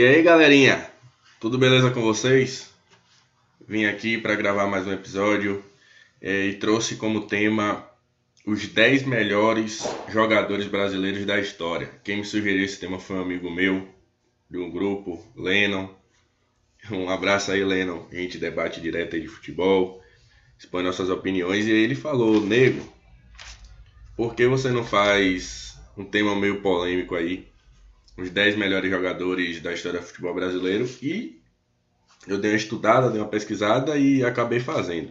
E aí, galerinha? Tudo beleza com vocês? Vim aqui para gravar mais um episódio é, e trouxe como tema os 10 melhores jogadores brasileiros da história. Quem me sugeriu esse tema foi um amigo meu, de um grupo, Lennon. Um abraço aí, Lennon. A gente debate direto aí de futebol, expõe nossas opiniões. E aí ele falou, nego, por que você não faz um tema meio polêmico aí? Os 10 melhores jogadores da história do futebol brasileiro. E eu dei uma estudada, dei uma pesquisada e acabei fazendo.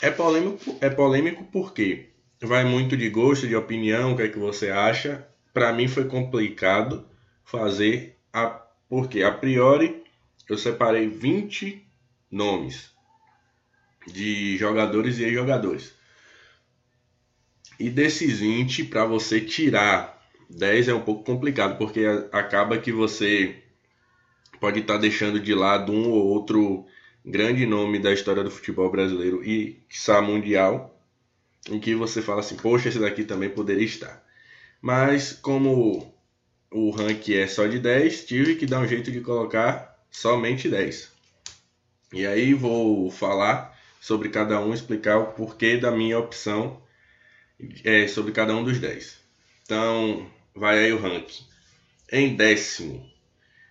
É polêmico, é polêmico porque vai muito de gosto, de opinião, o que é que você acha. Para mim foi complicado fazer a porque a priori eu separei 20 nomes de jogadores e ex-jogadores. E desses 20, para você tirar 10 é um pouco complicado, porque acaba que você pode estar tá deixando de lado um ou outro grande nome da história do futebol brasileiro e, quiçá, mundial, em que você fala assim, poxa, esse daqui também poderia estar. Mas como o ranking é só de 10, tive que dar um jeito de colocar somente 10. E aí vou falar sobre cada um, explicar o porquê da minha opção é, sobre cada um dos 10. Então, vai aí o ranking. Em décimo,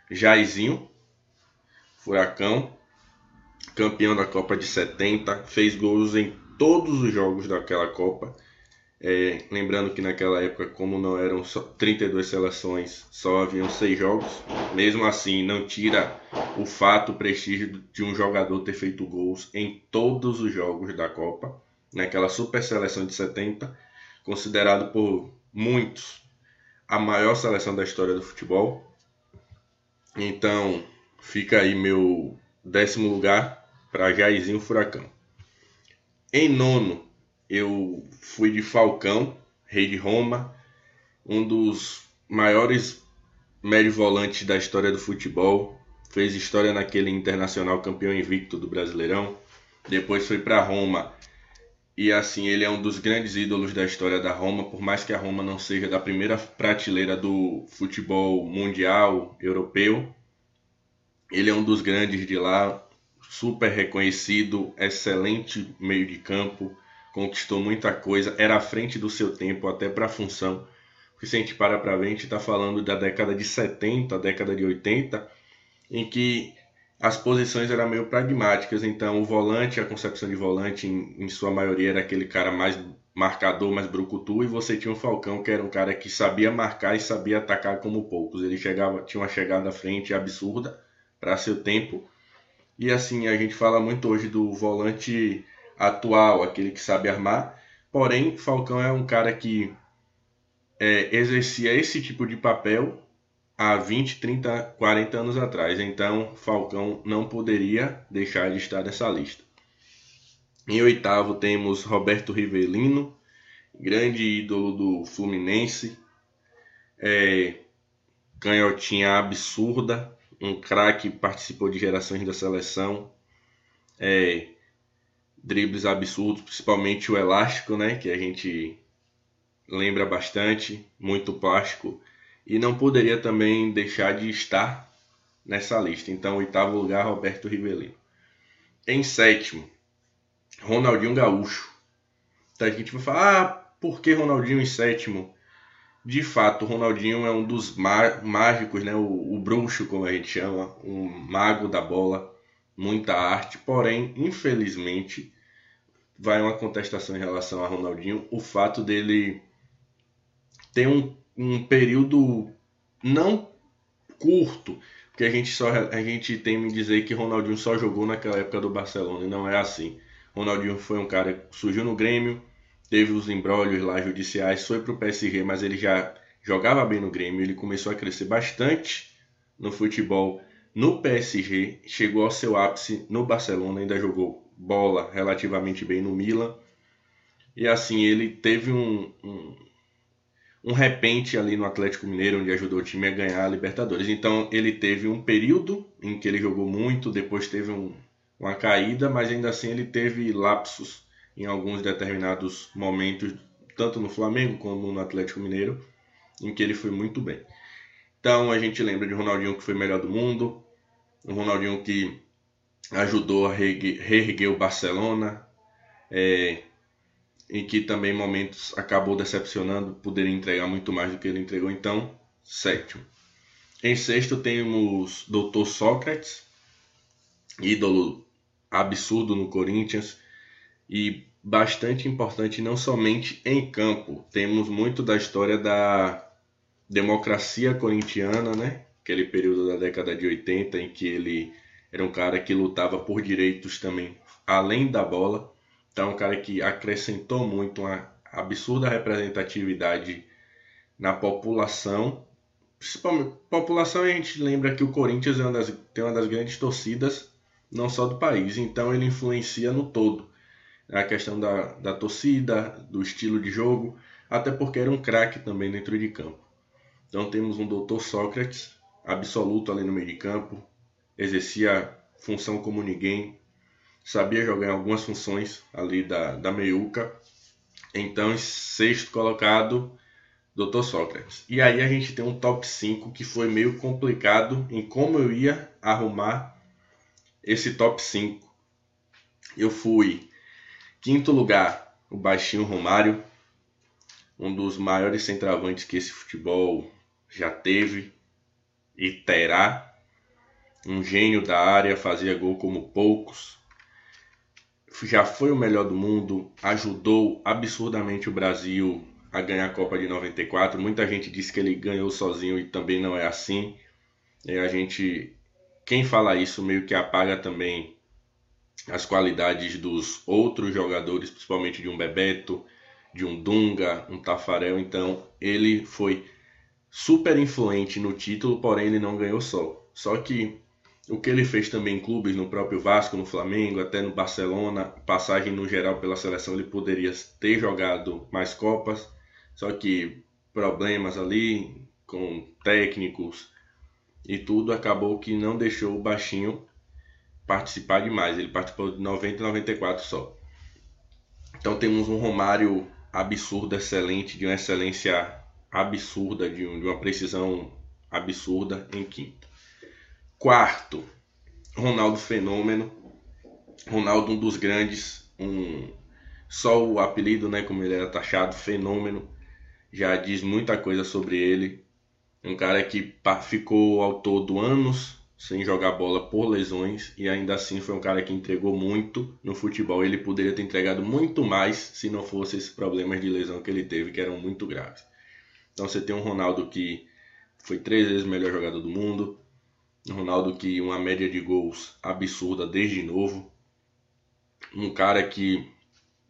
Jairzinho, Furacão, campeão da Copa de 70, fez gols em todos os jogos daquela Copa. É, lembrando que naquela época, como não eram só 32 seleções, só haviam 6 jogos. Mesmo assim, não tira o fato, o prestígio de um jogador ter feito gols em todos os jogos da Copa. Naquela super seleção de 70, considerado por muitos a maior seleção da história do futebol. Então, fica aí meu décimo lugar para Jairzinho Furacão. Em nono, eu fui de Falcão, rei de Roma, um dos maiores médio volantes da história do futebol. Fez história naquele internacional campeão invicto do Brasileirão. Depois foi para Roma. E assim, ele é um dos grandes ídolos da história da Roma, por mais que a Roma não seja da primeira prateleira do futebol mundial europeu. Ele é um dos grandes de lá, super reconhecido, excelente meio de campo, conquistou muita coisa, era à frente do seu tempo até para a função. Porque se a gente para para ver, a gente está falando da década de 70, década de 80, em que as posições eram meio pragmáticas. Então, o volante, a concepção de volante, em, em sua maioria, era aquele cara mais marcador, mais brucutu, e você tinha o Falcão, que era um cara que sabia marcar e sabia atacar como poucos. Ele chegava, tinha uma chegada à frente absurda para seu tempo e assim, a gente fala muito hoje do volante atual, aquele que sabe armar. Porém, Falcão é um cara que é, exercia esse tipo de papel há 20, 30, 40 anos atrás. Então, Falcão não poderia deixar de estar nessa lista. Em oitavo temos Roberto Rivelino, grande ídolo do Fluminense, é, canhotinha absurda, um craque, participou de gerações da seleção, é, dribles absurdos, principalmente o elástico, né, que a gente lembra bastante, muito plástico, e não poderia também deixar de estar nessa lista. Então, oitavo lugar, Roberto Rivelino. Em sétimo, Ronaldinho Gaúcho. Então, a gente vai falar, ah, por que Ronaldinho em sétimo? de fato, Ronaldinho é um dos mágicos, né? O, o, bruxo, como a gente chama, um mago da bola, muita arte, porém, infelizmente, vai uma contestação em relação a Ronaldinho, o fato dele ter um, um período não curto, porque a gente só a gente tem me dizer que Ronaldinho só jogou naquela época do Barcelona e não é assim. Ronaldinho foi um cara que surgiu no Grêmio, teve os embrólios lá judiciais, foi para o PSG, mas ele já jogava bem no Grêmio, ele começou a crescer bastante no futebol no PSG, chegou ao seu ápice no Barcelona, ainda jogou bola relativamente bem no Milan. E assim, ele teve um, um, um repente ali no Atlético Mineiro, onde ajudou o time a ganhar a Libertadores. Então, ele teve um período em que ele jogou muito, depois teve um, uma caída, mas ainda assim ele teve lapsos em alguns determinados momentos, tanto no Flamengo como no Atlético Mineiro, em que ele foi muito bem. Então a gente lembra de Ronaldinho que foi melhor do mundo, o Ronaldinho que ajudou a reerguer o Barcelona, é, em que também momentos acabou decepcionando, poderia entregar muito mais do que ele entregou, então sétimo. Em sexto temos Dr. Sócrates, ídolo absurdo no Corinthians e bastante importante não somente em campo. Temos muito da história da democracia corintiana, né? Aquele período da década de 80 em que ele era um cara que lutava por direitos também além da bola. Então, um cara que acrescentou muito uma absurda representatividade na população. Principalmente população, a gente lembra que o Corinthians é uma das, tem uma das grandes torcidas, não só do país, então ele influencia no todo. A questão da, da torcida, do estilo de jogo, até porque era um craque também dentro de campo. Então temos um doutor Sócrates, absoluto ali no meio de campo, exercia função como ninguém, sabia jogar em algumas funções ali da, da meiuca. Então, em sexto colocado, Dr. Sócrates. E aí a gente tem um top 5 que foi meio complicado em como eu ia arrumar esse top 5. Eu fui quinto lugar, o baixinho Romário, um dos maiores centroavantes que esse futebol já teve e terá. Um gênio da área, fazia gol como poucos já foi o melhor do mundo, ajudou absurdamente o Brasil a ganhar a Copa de 94. Muita gente disse que ele ganhou sozinho e também não é assim. E a gente, quem fala isso meio que apaga também as qualidades dos outros jogadores, principalmente de um Bebeto, de um Dunga, um Tafarel. Então ele foi super influente no título, porém ele não ganhou só. Só que o que ele fez também em clubes, no próprio Vasco, no Flamengo, até no Barcelona, passagem no geral pela seleção, ele poderia ter jogado mais Copas, só que problemas ali com técnicos e tudo acabou que não deixou o baixinho participar demais. Ele participou de 90 e 94 só. Então temos um Romário absurdo, excelente, de uma excelência absurda, de uma precisão absurda em quinto. Quarto, Ronaldo Fenômeno. Ronaldo, um dos grandes, um só o apelido, né, como ele era taxado, Fenômeno, já diz muita coisa sobre ele. Um cara que ficou ao todo anos sem jogar bola por lesões e ainda assim foi um cara que entregou muito no futebol. Ele poderia ter entregado muito mais se não fosse esses problemas de lesão que ele teve, que eram muito graves. Então você tem um Ronaldo que foi três vezes o melhor jogador do mundo, Ronaldo que uma média de gols absurda desde novo. Um cara que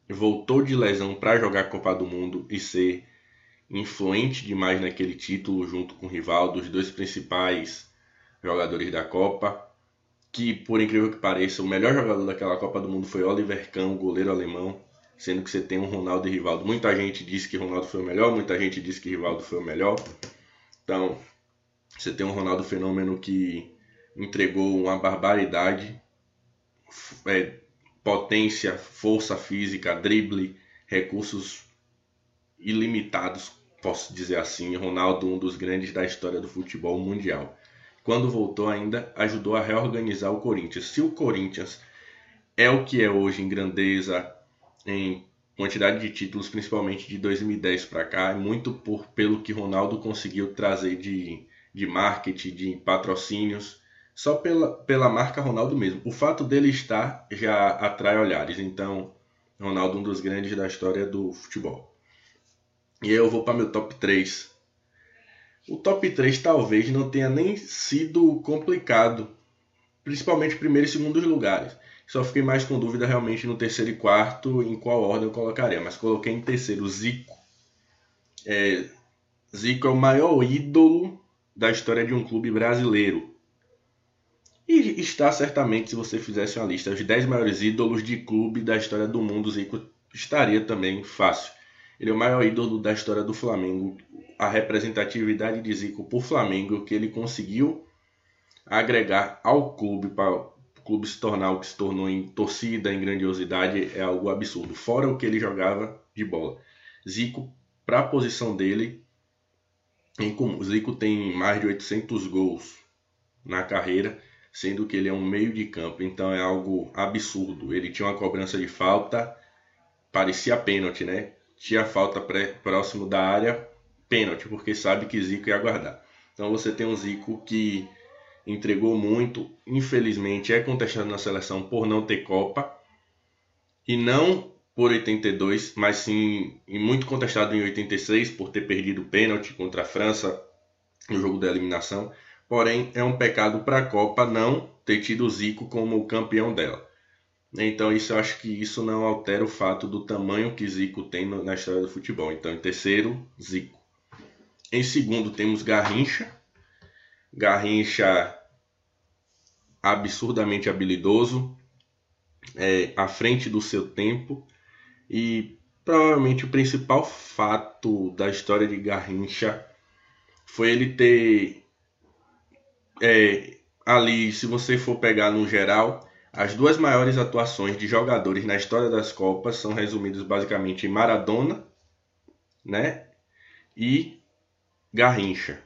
voltou de lesão para jogar a Copa do Mundo e ser influente demais naquele título junto com o Rivaldo, os dois principais jogadores da Copa. Que por incrível que pareça, o melhor jogador daquela Copa do Mundo foi Oliver Kahn, goleiro alemão, sendo que você tem um Ronaldo e Rivaldo. Muita gente disse que Ronaldo foi o melhor, muita gente disse que Rivaldo foi o melhor. Então, você tem um Ronaldo Fenômeno que entregou uma barbaridade, é, potência, força física, drible, recursos ilimitados, posso dizer assim. Ronaldo, um dos grandes da história do futebol mundial. Quando voltou, ainda ajudou a reorganizar o Corinthians. Se o Corinthians é o que é hoje em grandeza, em quantidade de títulos, principalmente de 2010 para cá, é muito por pelo que Ronaldo conseguiu trazer de de marketing, de patrocínios, só pela, pela marca Ronaldo mesmo. O fato dele estar já atrai olhares. Então, Ronaldo, um dos grandes da história do futebol. E eu vou para meu top 3. O top 3 talvez não tenha nem sido complicado, principalmente primeiro e segundo lugares. Só fiquei mais com dúvida realmente no terceiro e quarto em qual ordem eu colocaria, mas coloquei em terceiro Zico. É, Zico é o maior ídolo da história de um clube brasileiro. E está certamente, se você fizesse uma lista, os 10 maiores ídolos de clube da história do mundo, Zico estaria também fácil. Ele é o maior ídolo da história do Flamengo. A representatividade de Zico por Flamengo, que ele conseguiu agregar ao clube para o clube se tornar o que se tornou em torcida, em grandiosidade, é algo absurdo. Fora o que ele jogava de bola. Zico, para a posição dele, em comum. Zico tem mais de 800 gols na carreira, sendo que ele é um meio de campo, então é algo absurdo. Ele tinha uma cobrança de falta, parecia pênalti, né? Tinha falta pré, próximo da área, pênalti, porque sabe que Zico ia guardar. Então você tem um Zico que entregou muito, infelizmente é contestado na seleção por não ter Copa e não por 82, mas sim muito contestado em 86 por ter perdido o pênalti contra a França no jogo da eliminação. Porém, é um pecado para a Copa não ter tido o Zico como campeão dela. Então, isso eu acho que isso não altera o fato do tamanho que Zico tem na história do futebol. Então, em terceiro, Zico. Em segundo, temos Garrincha. Garrincha absurdamente habilidoso, é, à frente do seu tempo e provavelmente o principal fato da história de Garrincha foi ele ter é, ali, se você for pegar no geral, as duas maiores atuações de jogadores na história das Copas são resumidas basicamente em Maradona, né, e Garrincha.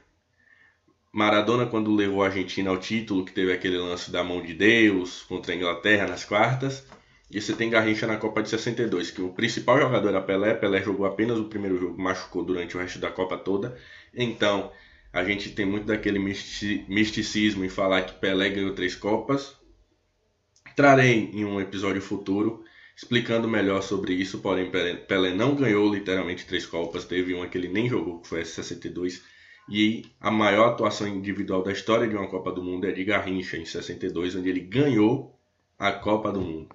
Maradona quando levou a Argentina ao título, que teve aquele lance da mão de Deus contra a Inglaterra nas quartas. E você tem Garrincha na Copa de 62, que o principal jogador era Pelé. Pelé jogou apenas o primeiro jogo, machucou durante o resto da Copa toda. Então, a gente tem muito daquele misticismo em falar que Pelé ganhou três Copas. Trarei em um episódio futuro explicando melhor sobre isso, porém Pelé não ganhou literalmente três Copas, teve uma que ele nem jogou, que foi a 62 e a maior atuação individual da história de uma Copa do Mundo é de Garrincha, em 62, onde ele ganhou a Copa do Mundo.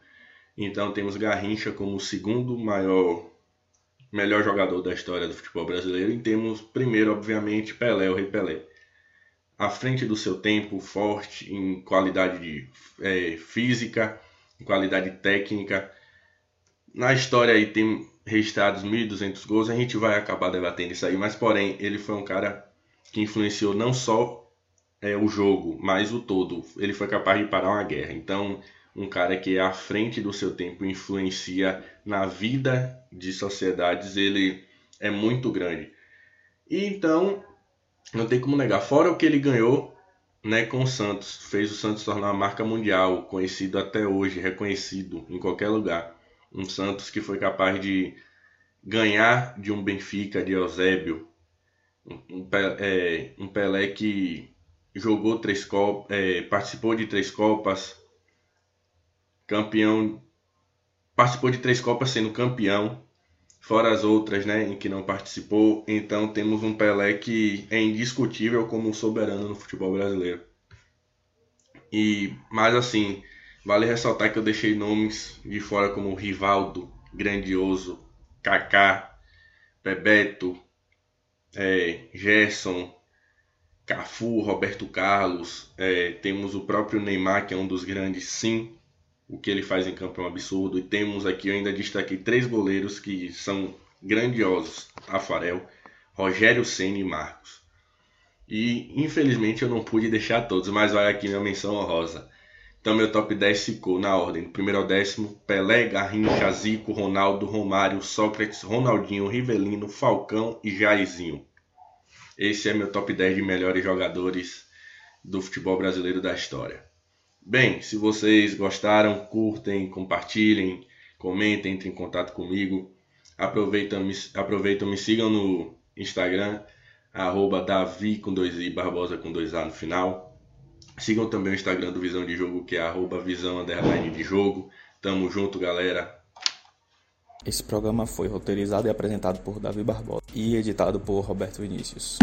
Então temos Garrincha como o segundo maior, melhor jogador da história do futebol brasileiro. E temos, primeiro, obviamente, Pelé, o Rei Pelé. À frente do seu tempo, forte em qualidade de, é, física, em qualidade técnica. Na história aí tem registrados 1.200 gols, a gente vai acabar debatendo isso aí, mas porém ele foi um cara que influenciou não só é, o jogo, mas o todo. Ele foi capaz de parar uma guerra. Então, um cara que é à frente do seu tempo influencia na vida de sociedades, ele é muito grande. E então, não tem como negar. Fora o que ele ganhou né, com o Santos, fez o Santos tornar uma marca mundial, conhecido até hoje, reconhecido em qualquer lugar. Um Santos que foi capaz de ganhar de um Benfica de Eusébio, um, é, um Pelé que jogou três copas, é, participou de três copas, campeão, participou de três copas sendo campeão, fora as outras, né, em que não participou. Então temos um Pelé que é indiscutível como um soberano no futebol brasileiro. E mas assim, vale ressaltar que eu deixei nomes de fora como Rivaldo, Grandioso, Kaká, Bebeto, é, Gerson, Cafu, Roberto Carlos, é, temos o próprio Neymar, que é um dos grandes, sim. O que ele faz em campo é um absurdo. E temos aqui, eu ainda destaquei três goleiros que são grandiosos: Tafarel, Rogério Senna e Marcos. E infelizmente eu não pude deixar todos, mas vai aqui minha menção honrosa. Então meu top 10 ficou na ordem, primeiro ao décimo, Pelé, Garrincha, Zico, Ronaldo, Romário, Sócrates, Ronaldinho, Rivelino, Falcão e Jairzinho. Esse é meu top 10 de melhores jogadores do futebol brasileiro da história. Bem, se vocês gostaram, curtem, compartilhem, comentem, entrem em contato comigo. Aproveitam, me, aproveitam, me sigam no Instagram, arroba Davi com dois i, Barbosa com dois A no final. Sigam também o Instagram do Visão de Jogo, que é arroba visão underline de jogo. Tamo junto, galera. Esse programa foi roteirizado e apresentado por Davi Barbosa e editado por Roberto Vinícius.